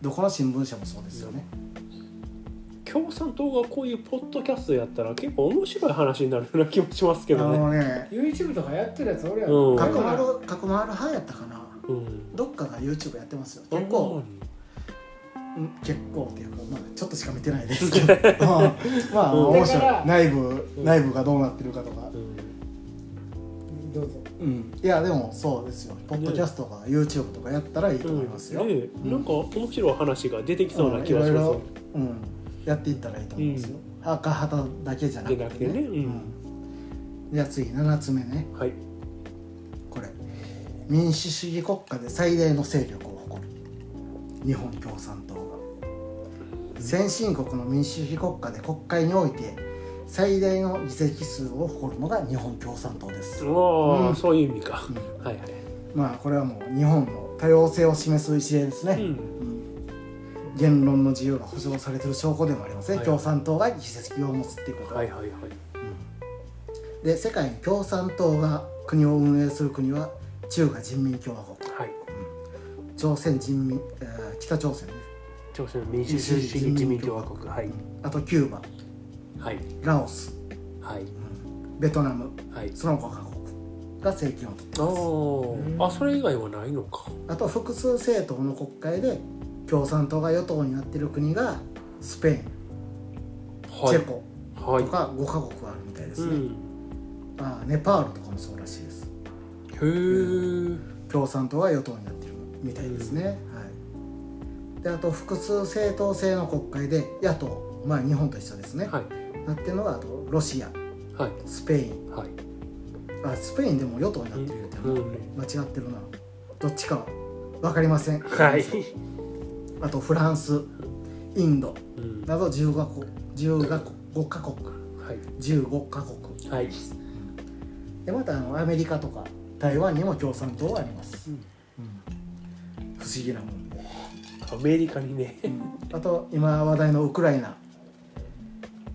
Speaker 1: どこの新聞社もそうですよね、
Speaker 3: ど共産党がこういうポッドキャストやったら結構面白い話になるような気もしますけ
Speaker 1: あ
Speaker 3: どね。
Speaker 1: のね
Speaker 2: YouTube とかやってるやつ俺や
Speaker 3: うん。
Speaker 1: 角丸角丸派やったかな。
Speaker 3: うん。
Speaker 1: どっかが YouTube やってますよ。結
Speaker 3: あ
Speaker 1: 構うん結構っていうか、まあ、ちょっとしか見てないです。け どまあまあ
Speaker 3: うん。
Speaker 1: 面白い内部
Speaker 3: うん。
Speaker 1: 内部がどうなってるかとか。
Speaker 3: ほん。
Speaker 2: どうぞ。
Speaker 1: うん。いやでもそうですよ。ポッドキャストとか YouTube とかやったらいいと思いますよ、
Speaker 3: うん。ねなんか面白い話が出てきそうな気がします
Speaker 1: うんやっていったらいいと思いますよ、赤旗だけじゃなくてね。
Speaker 3: じゃ
Speaker 1: あ次7つ目ね。
Speaker 3: はい。
Speaker 1: これ。民主主義国家で最大の勢力日本共産党が。先進国の民主主義国家で国会において最大の議席数を誇るのが日本共産党です、
Speaker 3: おー
Speaker 1: うん。
Speaker 3: そういう意味か、
Speaker 1: うん。
Speaker 3: はいはい、
Speaker 1: まあこれはもう日本の多様性を示す一例ですね、
Speaker 3: うん。
Speaker 1: うん。言論の自由が保障されている証拠でもありますね、
Speaker 3: はい
Speaker 1: 共産党が議席を持つっていうこと。は、
Speaker 3: はいはい。はい
Speaker 1: で世界に共産党が国を運営する国は中華人民共和国。
Speaker 3: はい。
Speaker 1: 朝鮮人民、えー北朝鮮。ね
Speaker 3: 朝鮮民主主義人民共和国。はい。
Speaker 1: あとキューバ。
Speaker 3: はい。
Speaker 1: ラオス。
Speaker 3: はい。
Speaker 1: ベトナム。
Speaker 3: はい。
Speaker 1: その5カ国が政権を取っています。
Speaker 3: おー。あそれ以外はないのか。
Speaker 1: あと複数政党の国会で共産党が与党になっている国がスペイン、
Speaker 3: はい。
Speaker 1: チェコ。
Speaker 3: はい。
Speaker 1: とか5カ国あるみたいですね、
Speaker 3: うん。
Speaker 1: あネパールとかもそうらしいです。
Speaker 3: へえ
Speaker 1: 共産党が与党になってるみたいですね、はい、であと複数政党制の国会で野党まあ日本と一緒ですね、
Speaker 3: はい。
Speaker 1: なってるのがあとロシア
Speaker 3: はい。
Speaker 1: スペイン。
Speaker 3: はい。
Speaker 1: あスペインでも与党になってるって
Speaker 3: うん。
Speaker 1: 間違ってるな。どっちか分かりません。
Speaker 3: はい、
Speaker 1: あとフランスインド。
Speaker 3: うん。
Speaker 1: など15カ国15カ国。
Speaker 3: はい。
Speaker 1: 15カ国。
Speaker 3: はい。
Speaker 1: でまたあのアメリカとか台湾にも共産党はあります、
Speaker 3: うん。
Speaker 1: うん。不思議なもんで、
Speaker 3: アメリカにね。
Speaker 1: あと今話題のウクライナ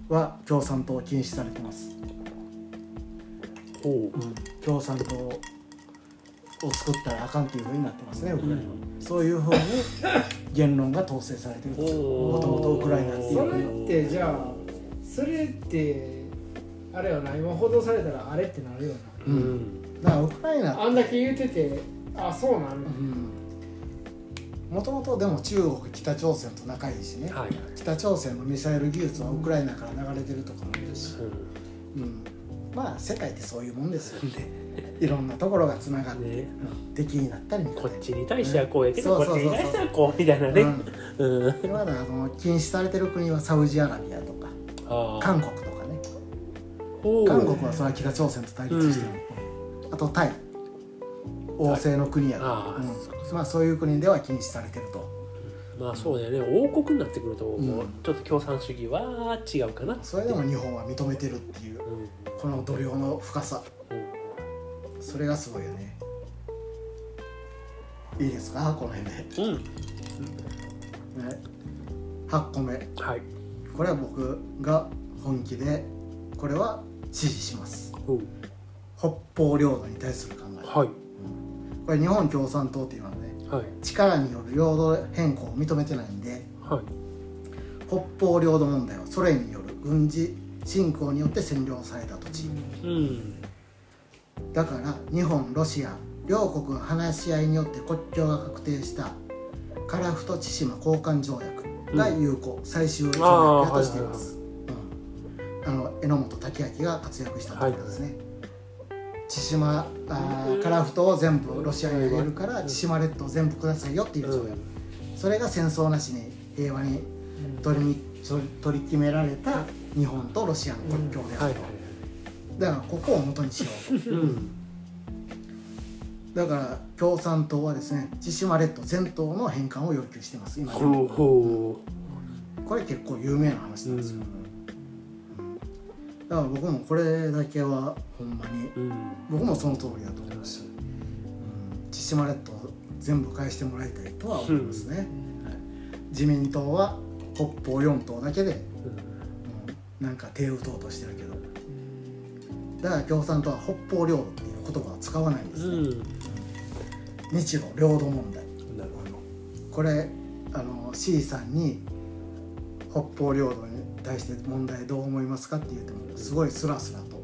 Speaker 1: は共産党禁止されてます、
Speaker 3: ほ
Speaker 1: 共産党を作ったらあかんっていうふうになってますねウクライナは、そういうふうに言論が統制されてると
Speaker 3: も
Speaker 1: もと。もとウクライナっていう。
Speaker 2: それってじゃあそれってあれよな今報道されたらあれってなるよ
Speaker 3: う
Speaker 1: うん。
Speaker 3: ん。
Speaker 1: だからウクライナ
Speaker 2: なあんだけ言うててあそうなんだ
Speaker 1: もともとでも中国北朝鮮と仲いいしね、
Speaker 3: はい
Speaker 1: 北朝鮮のミサイル技術はウクライナから流れてるとかもいるし、うん、まあ世界ってそういうもんですよ いろんなところがつながって、
Speaker 3: ね。
Speaker 1: うん。敵になったり
Speaker 3: こっ
Speaker 1: に
Speaker 3: ちに対してはこうやけど、こっちに対してはこうみたいなね、
Speaker 1: うん。
Speaker 3: うん
Speaker 1: でまだあの禁止されてる国はサウジアラビアとか韓国とかね。韓国はそれは北朝鮮と対立してる、あとタイ。王政の国やから、うんまあ、そういう国では禁止されてると。
Speaker 3: まあそうだよね。王国になってくるともう
Speaker 1: うん。
Speaker 3: ちょっと共産主義は違うかな、
Speaker 1: それでも日本は認めてるっていう
Speaker 3: うん。
Speaker 1: この度量の深さ。
Speaker 3: うん。
Speaker 1: それがすごいよね。いいですか？この辺で、
Speaker 3: うん。
Speaker 1: ね、8個目。
Speaker 3: はい。
Speaker 1: これは僕が本気でこれは支持します。北方領土に対する考え。
Speaker 3: はい。
Speaker 1: これ日本共産党っていうのは力による領土変更を認めてないんで
Speaker 3: はい。
Speaker 1: 北方領土問題はソ連による軍事侵攻によって占領された土地。
Speaker 3: うん。
Speaker 1: だから日本ロシア両国の話し合いによって国境が確定した樺太千島交換条約が有効、最終条約やとしています、うん、あの榎本武明が活躍したところですね、千島あー樺太を全部ロシアにあげるから千島列島全部くださいよっていう条約、それが戦争なしに平和に取りみ取り取り決められた日本とロシアの国境であると、だからここを元にしよう。
Speaker 3: うん。
Speaker 1: だから共産党はですね千島列島全島の返還を要求してます今。これ結構有名な話なんですよ、うんだから僕もこれだけはほんまに
Speaker 3: ううん。
Speaker 1: 僕もその通りだと思うし、うん、千島列島全部返してもらいたいとは思いますね、はい。自民党は北方四島だけで、うん、なんか手を打とうとしてるけど。だから共産党は北方領土っていう言葉を使わないんですね、
Speaker 3: うん。
Speaker 1: 日露領土問題。これあの C さんに北方領土に対して問題どう思いますかって言ってもすごいスラスラと、うん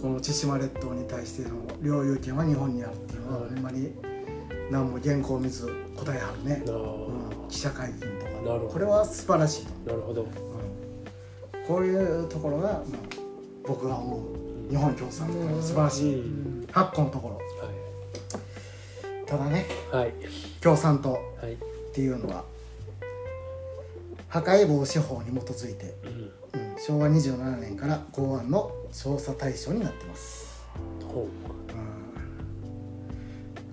Speaker 1: この千島列島に対しての領有権は日本にあるっていうのは
Speaker 3: はい
Speaker 1: ほんまに何も原稿見ず答えはるね、
Speaker 3: あ。
Speaker 1: うん記者会見とか。これは素晴らしいと、
Speaker 3: ーなるほど。
Speaker 1: うん。こういうところが、まあ、僕が思う日本共産党の素晴らしい
Speaker 3: うん。
Speaker 1: 8個のところ。ただね
Speaker 3: はいはい。
Speaker 1: 共産党
Speaker 3: はい。
Speaker 1: っていうのは破壊防止法に基づいて、
Speaker 3: うん。
Speaker 1: うん昭和27年から公安の調査対象になってます、
Speaker 3: ほ
Speaker 1: う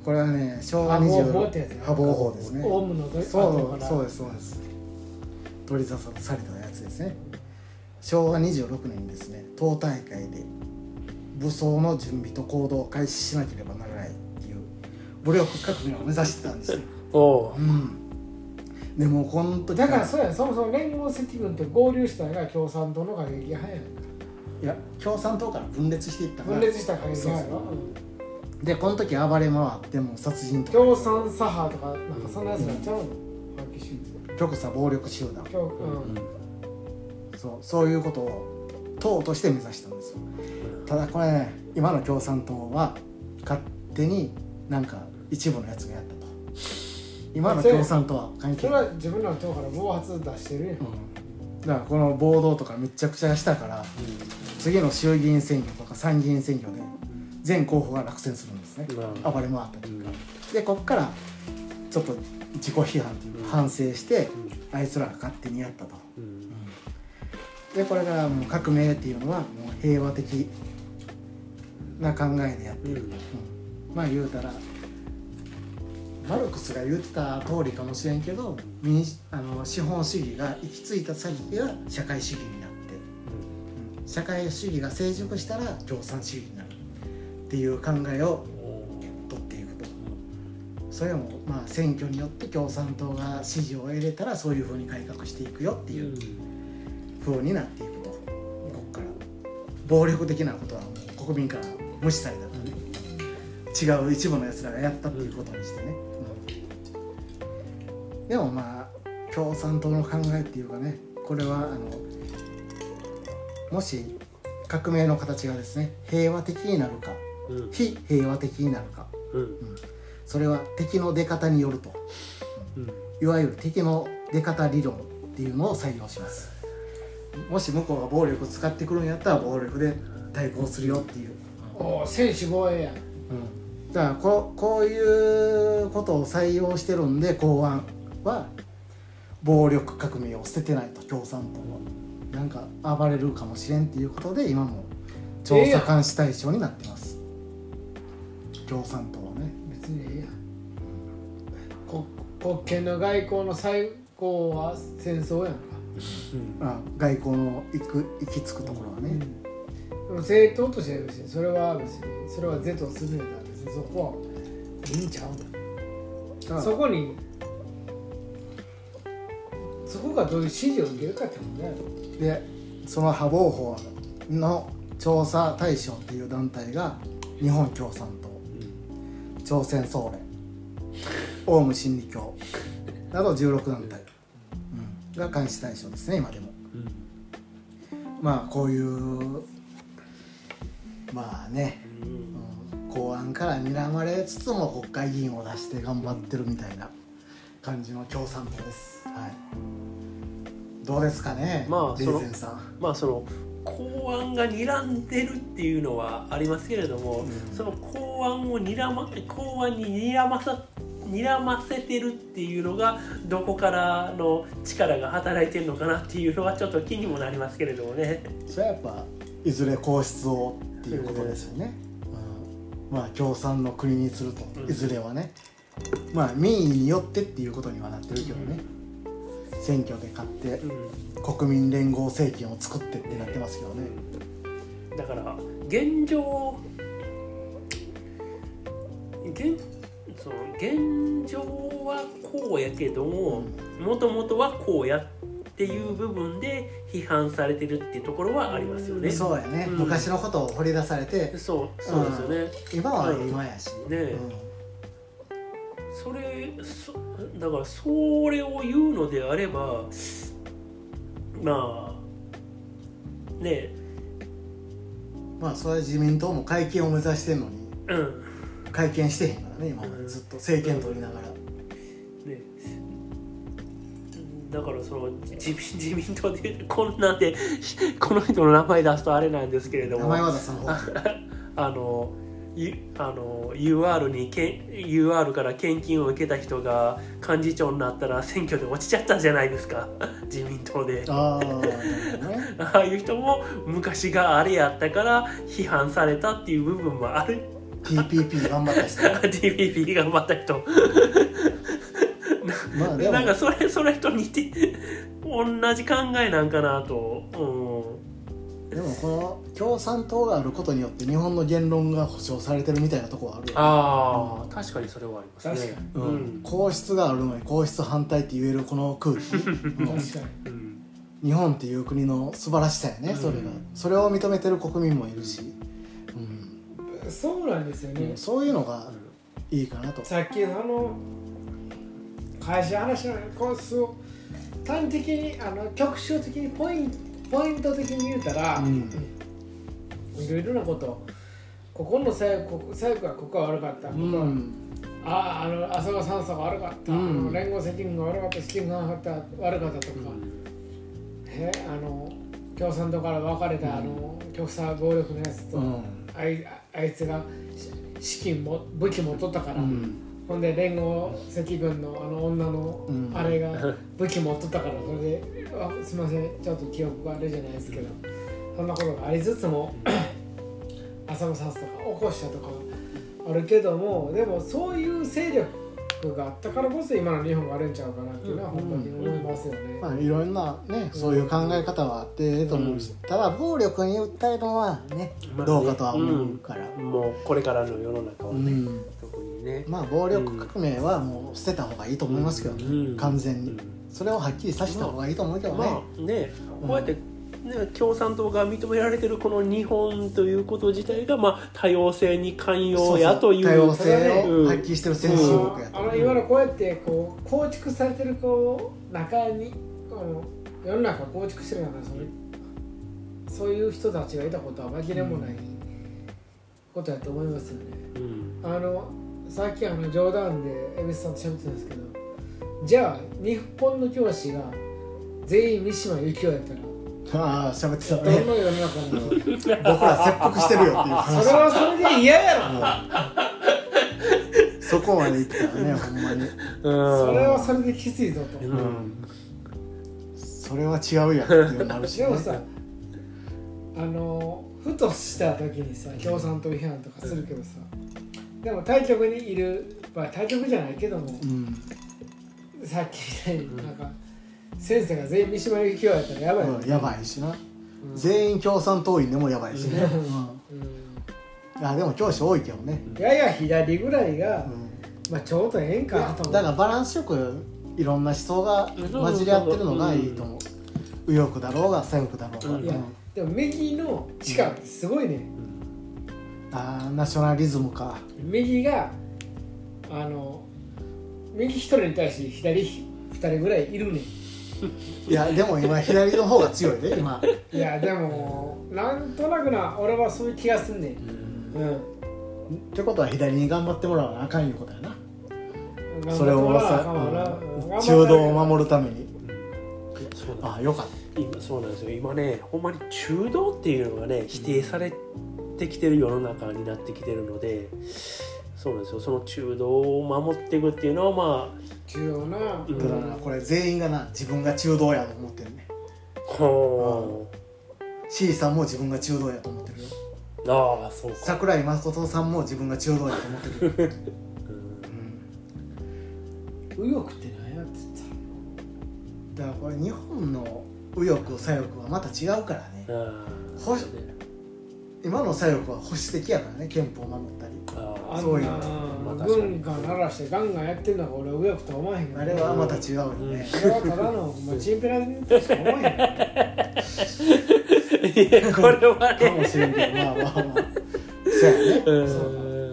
Speaker 1: ん。これはね昭和
Speaker 2: 破防
Speaker 1: 20
Speaker 2: 法ってやつね。
Speaker 1: 破防法ですね。
Speaker 2: オウムのど
Speaker 1: そうそうですそうです。取り沙汰されたやつですね。昭和26年にですね。党大会で武装の準備と行動を開始しなければならないっていう武力革命を目指してたんですよ、
Speaker 3: おう。
Speaker 1: うん、でもこの時
Speaker 2: だからそうやそもそも連合赤軍と合流したのが共産党の過激派やんか。
Speaker 1: いや共産党から分裂していった
Speaker 2: 分裂した過激派やろ
Speaker 1: でこの時暴れ回っても殺人とか。
Speaker 2: 共産左派とかなんかそんなやつになっちゃうの？激しい
Speaker 1: 極左暴力集団。
Speaker 2: 共うん。
Speaker 1: そうそういうことを党として目指したんですよ。ただこれね今の共産党は勝手になんか一部のやつがやった。と今の共産党は関係ない、
Speaker 2: それは自分らの党から暴発出してるやん。
Speaker 1: うん、だからこの暴動とかめちゃくちゃしたから次の衆議院選挙とか参議院選挙で全候補が落選するんですね。
Speaker 3: うん。
Speaker 1: 暴れ回ったりでこっからちょっと自己批判というか反省してあいつらが勝手にやったと。
Speaker 3: うん。
Speaker 1: でこれがもう革命っていうのはもう平和的な考えでやっている、
Speaker 3: うん。
Speaker 1: うん。まあ言うたらマルクスが言ってた通りかもしれんけど民主あの資本主義が行き着いた先が社会主義になって、うん。社会主義が成熟したら共産主義になる。っていう考えを取っていくと。それもまあ選挙によって共産党が支持を得れたらそういうふうに改革していくよっていう風になっていくと。ここから。暴力的なことはもう国民から無視されたからね違う一部のやつらがやったっていうことにしてね、うんでもまあ共産党の考えっていうかねこれはあのもし革命の形がですね平和的になるか
Speaker 3: うん。
Speaker 1: 非平和的になるか
Speaker 3: うん。
Speaker 1: それは敵の出方によると。
Speaker 3: うん。
Speaker 1: いわゆる敵の出方理論っていうのを採用します。もし向こうが暴力を使ってくるんやったら暴力で対抗するよっていう、
Speaker 2: おお専守防衛やん。
Speaker 1: うん、だからここういうことを採用してるんで公安は暴力革命を捨ててないと共産党はなんか暴れるかもしれんっていうことで今も調査監視対象になってます、共産党はね。
Speaker 2: 別にええやん。国国権の外交の最高は戦争やんか、
Speaker 1: あ外交の行く行き着くところはね、
Speaker 2: でも政党としては別にそれは別にそれは是とするんやったら別にそこはいいんちゃうそこにそこがどういう指示を受けるかってことだよ。
Speaker 1: でその破防法の調査対象っていう団体が日本共産党。朝鮮総連。オウム真理教。など16団体、うん、が監視対象ですね今でも。まあこういうまあね、うん、公安から睨まれつつも国会議員を出して頑張ってるみたいな感じの共産党ですはい。どうですかねレ
Speaker 3: まあそのまあその公安が睨んでるっていうのはありますけれども、
Speaker 1: うん。
Speaker 3: その公安を睨ま公安に睨まさ睨ませてるっていうのがどこからの力が働いてるのかなっていうのはちょっと気にもなりますけれどもね。
Speaker 1: それはやっぱいずれ皇室をっていうことですよね、うん、まあ共産の国にすると
Speaker 3: うん。
Speaker 1: いずれはね、まあ民意によってっていうことにはなってるけどね、選挙で勝って
Speaker 3: うん。
Speaker 1: 国民連合政権を作ってってなってますけどね、
Speaker 3: だから現状現その現状はこうやけどももともとはこうやっていう部分で批判されてるっていうところはありますよね。
Speaker 1: そうやね、
Speaker 3: うん。
Speaker 1: 昔のことを掘り出されて。
Speaker 3: そうそうですよね。
Speaker 1: 今は今やし、
Speaker 3: ね
Speaker 1: うん
Speaker 3: それそだからそれを言うのであればまあね
Speaker 1: まあそれは自民党も会見を目指してるのに
Speaker 3: うん。
Speaker 1: 会見してへんからね今ずっと政権取りながら、
Speaker 3: ねだからその自自民党でこんなんでこの人の名前出すとあれなんですけれども。
Speaker 1: 名前は出さん方が
Speaker 3: あのゆあの UR にけん UR から献金を受けた人が幹事長になったら選挙で落ちちゃったじゃないですか。自民党で。
Speaker 1: あね。
Speaker 3: ああいう人も昔があれやったから批判されたっていう部分もある。
Speaker 1: TPP 頑張った人。
Speaker 3: TPP 頑張った人。
Speaker 1: まあ
Speaker 3: なんかそれそれと似て同じ考えなんかなと、う。ん、
Speaker 1: でもこの共産党があることによって日本の言論が保障されてるみたいなところはあるよね。
Speaker 3: ああ確かにそれはありますね。
Speaker 2: 確かに。
Speaker 1: うん。
Speaker 3: うん
Speaker 1: 皇室があるのに皇室反対って言えるこの空気、うん。
Speaker 2: 確かに。
Speaker 3: うん
Speaker 1: 日本っていう国の素晴らしさやねそれが、
Speaker 3: うん
Speaker 1: それを認めてる国民もいるし、うん。
Speaker 2: そうなんですよね、
Speaker 1: そういうのがいいかなと、
Speaker 2: さっきのあの会社話のコースを端的にあの局所的にポインポイント的に言うたら、
Speaker 1: うん
Speaker 2: いろいろなこと。ここの左翼左翼はここは悪かった、
Speaker 1: う
Speaker 2: ここは
Speaker 1: ん
Speaker 2: あああの浅川酸素が悪かった、
Speaker 1: うん。
Speaker 2: あの連合責任が悪かった。資金が悪かった。悪かったとか、えあの共産党から分かれた、あの極左暴力のやつと、
Speaker 1: うん。
Speaker 2: あいあいつがし資金も武器持っとったから、
Speaker 1: うん。
Speaker 2: ほんで連合赤軍のあの女の
Speaker 1: うん。
Speaker 2: あれが武器持っとったから。それであすみません。ちょっと記憶があれじゃないですけどそんなことがありつつも浅野さんとか起こしたとかあるけどもでもそういう勢力があったからこそ今の日本があるんちゃうかなっていうのは本当に思いますよね。
Speaker 1: まあいろんなねそういう考え方はあってええと思うし、ただ暴力に訴えるのはね
Speaker 3: まあね。
Speaker 1: どうかとは思うから、
Speaker 3: もうこれからの世の中はね、
Speaker 1: うん。
Speaker 3: 特にね。
Speaker 1: まあ暴力革命はもう捨てた方がいいと思いますけどね、
Speaker 3: うん。
Speaker 1: 完全に。
Speaker 3: うん
Speaker 1: それをはっきりさせた方がいいと思うけどね、
Speaker 3: まあねこうやって、ね、共産党が認められてるこの日本ということ自体が、まあ、多様性に寛容やという
Speaker 1: 多様性
Speaker 3: うん
Speaker 1: を発揮してる先進国やと
Speaker 2: あのいわゆるこうやってこう構築されてるこう中にこの世の中を構築してる中でそれそういう人たちがいたことは紛れもないことやと思いますよね。
Speaker 3: うん
Speaker 2: あのさっきあの冗談で蛭子さんと喋ってたんですけどじゃあ日本の教師が全員三島由紀夫やったら
Speaker 1: ああ喋ってた
Speaker 2: どん。な
Speaker 1: ね
Speaker 2: 世の中
Speaker 1: 僕ら切腹してるよっていう話。
Speaker 2: それはそれで嫌やろ。
Speaker 1: そこまで言ってたらねほんまに。
Speaker 2: それはそれできついぞと。
Speaker 3: うん。
Speaker 1: それは違うやんっていうなるし、ね、
Speaker 2: でもさあのふとした時にさ共産党批判とかするけどさでも対局にいる、まあ、対局じゃないけども
Speaker 1: うん、
Speaker 2: さっきみたいになんか先生が全員三島由紀夫やったらやばい。よ
Speaker 1: うんやばいしな、
Speaker 2: うん。
Speaker 1: 全員共産党員でもやばいしね、
Speaker 2: うん。
Speaker 1: うん、あでも教師多いけどね、
Speaker 2: やや左ぐらいが、
Speaker 1: うん。
Speaker 2: まあ、ちょうどええんかなと思う。
Speaker 1: だからバランスよくいろんな思想が混じり合ってるのがいいと思う。右翼だろうが左翼だろうが、
Speaker 3: うん。
Speaker 2: いやでも右の力ってすごいね、
Speaker 1: あーナショナリズムか。
Speaker 2: 右があの右一人に対して左二人ぐらいいるね。ん
Speaker 1: いやでも今左の方が強いで今。
Speaker 2: いやでもなんとなくな俺はそういう気がすんねん。うん。
Speaker 1: ってことは左に頑張ってもらわなあかんいうことやな。それをさ中道を守るために。
Speaker 3: そうなん
Speaker 1: あよかっ
Speaker 3: 今そうなんですよ。今ねほんまに中道っていうのがね否定されてきてる世の中になってきてるのでそうなんですよ。その中道を守っていくっていうのはま
Speaker 2: 重要な
Speaker 3: う
Speaker 1: ただからなこれ全員がな自分が中道やと思ってるね。
Speaker 3: あほ
Speaker 1: C さんも自分が中道やと思ってるよ。
Speaker 3: うああそうか、
Speaker 1: 桜井誠さんも自分が中道やと思ってるよ、
Speaker 3: うん。
Speaker 1: うん
Speaker 2: 右翼って何やって
Speaker 1: だからこれ日本の右翼左翼はまた違うからね。
Speaker 3: あ
Speaker 1: ほし今の左翼は保守的やからね憲法を守ったり
Speaker 3: あ
Speaker 1: そういう
Speaker 2: ん。な軍が鳴らしてガンガンやってるのが俺は右翼とは思わへん。けど
Speaker 1: あれはまた違うよね、
Speaker 2: それはただのチンペラにしか思わへん
Speaker 3: いやこれは
Speaker 1: かも
Speaker 3: ね
Speaker 1: しれんけどまあまあまあそうやね
Speaker 3: う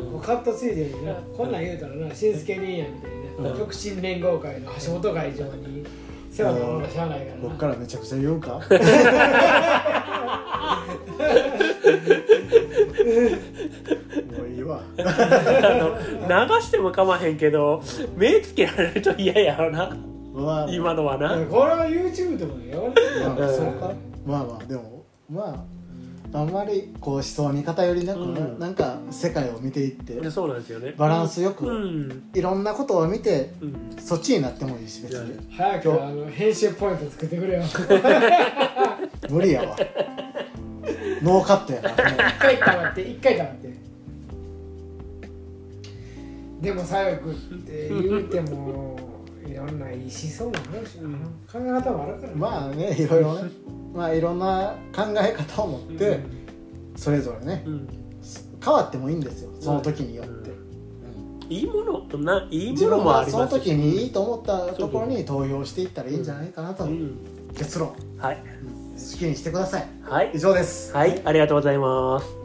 Speaker 3: ん
Speaker 2: もうカットついてるなこんなん言うたらな新助兄やみたいな、
Speaker 3: うん。
Speaker 2: 極真連合会の橋本会長に世話にならなしゃあないからな。
Speaker 1: 僕からめちゃくちゃ言うか いいわ。
Speaker 3: あの流してもかまへんけど目つけられると嫌やろな。
Speaker 1: まあ
Speaker 3: 今のはな。
Speaker 2: これは YouTube でもよ。
Speaker 1: まあそうか。まあまあ。でもまああんまりこう思想に偏りなく、
Speaker 3: うん。
Speaker 1: なんか世界を見ていって
Speaker 3: でそうなんですよね。
Speaker 1: バランスよく
Speaker 3: うん、
Speaker 1: いろんなことを見て
Speaker 3: うん、
Speaker 1: そっちになってもいいし別に。
Speaker 2: 早くあの編集ポイント作ってくれよ。
Speaker 1: 無理やわ。ノーカットやから。ね
Speaker 2: 一回黙って一回黙ってでも左翼って言うてもいろんな思想もあるしな、考え方もあるから。
Speaker 1: まあねいろいろね。まあいろんな考え方を持ってそれぞれね
Speaker 3: うん。
Speaker 1: 変わってもいいんですよその時によって、うん。
Speaker 3: いいものないいものもあ
Speaker 1: がその
Speaker 3: りますし
Speaker 1: 時にいいと思ったところに投票していったらいいんじゃないかなと、
Speaker 3: うん。
Speaker 1: 結論。
Speaker 3: はい。
Speaker 1: 好きにしてください。
Speaker 3: はい。
Speaker 1: 以上です。
Speaker 3: はい。ありがとうございます